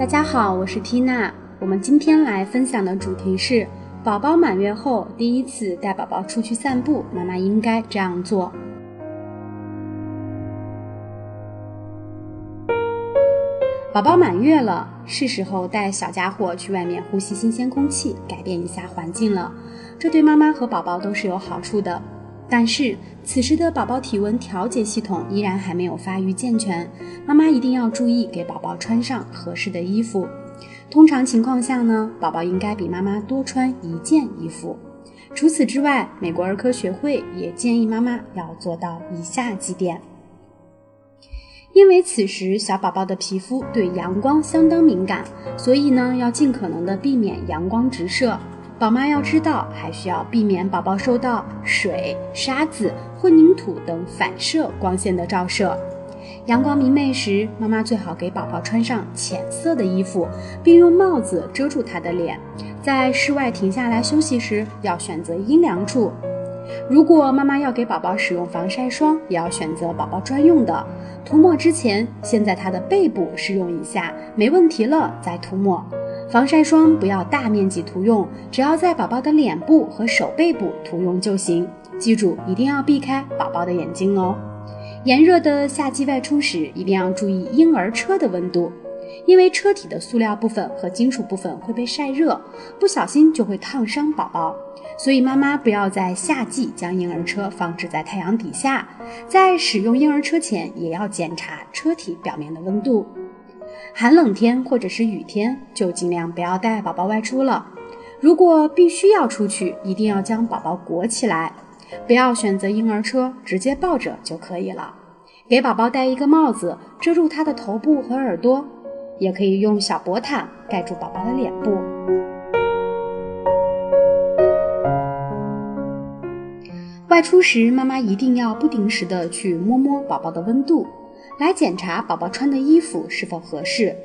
大家好，我是缇娜。我们今天来分享的主题是：宝宝满月后第一次带宝宝出去散步，妈妈应该这样做。宝宝满月了，是时候带小家伙去外面呼吸新鲜空气，改变一下环境了。这对妈妈和宝宝都是有好处的。但是此时的宝宝体温调节系统依然还没有发育健全，妈妈一定要注意给宝宝穿上合适的衣服。通常情况下呢，宝宝应该比妈妈多穿一件衣服。除此之外，美国儿科学会也建议妈妈要做到以下几点。因为此时小宝宝的皮肤对阳光相当敏感，所以呢要尽可能的避免阳光直射。宝妈要知道，还需要避免宝宝受到水、沙子、混凝土等反射光线的照射。阳光明媚时，妈妈最好给宝宝穿上浅色的衣服，并用帽子遮住他的脸。在室外停下来休息时，要选择阴凉处。如果妈妈要给宝宝使用防晒霜，也要选择宝宝专用的。涂抹之前，先在他的背部试用一下，没问题了再涂抹。防晒霜不要大面积涂用，只要在宝宝的脸部和手背部涂用就行。记住，一定要避开宝宝的眼睛哦。炎热的夏季外出时，一定要注意婴儿车的温度，因为车体的塑料部分和金属部分会被晒热，不小心就会烫伤宝宝。所以妈妈不要在夏季将婴儿车放置在太阳底下，在使用婴儿车前，也要检查车体表面的温度。寒冷天或者是雨天，就尽量不要带宝宝外出了。如果必须要出去，一定要将宝宝裹起来，不要选择婴儿车，直接抱着就可以了。给宝宝戴一个帽子，遮住他的头部和耳朵，也可以用小薄毯盖住宝宝的脸部。外出时，妈妈一定要不定时的去摸摸宝宝的温度。来检查宝宝穿的衣服是否合适。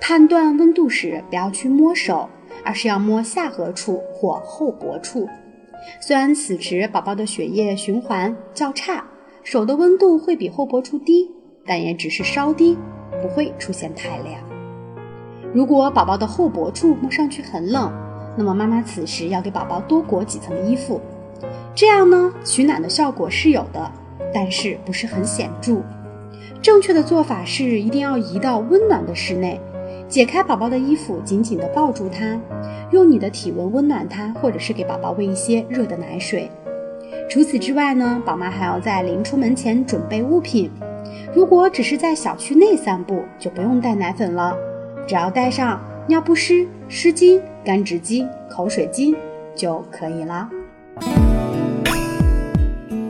判断温度时，不要去摸手，而是要摸下颌处或后脖处。虽然此时宝宝的血液循环较差，手的温度会比后脖处低，但也只是稍低，不会出现太凉。如果宝宝的后脖处摸上去很冷，那么妈妈此时要给宝宝多裹几层衣服。这样呢，取暖的效果是有的，但是不是很显著。正确的做法是，一定要移到温暖的室内，解开宝宝的衣服，紧紧地抱住他，用你的体温温暖他，或者是给宝宝喂一些热的奶水。除此之外呢，宝妈还要在临出门前准备物品。如果只是在小区内散步，就不用带奶粉了，只要带上尿不湿、湿巾、干纸巾、口水巾就可以了。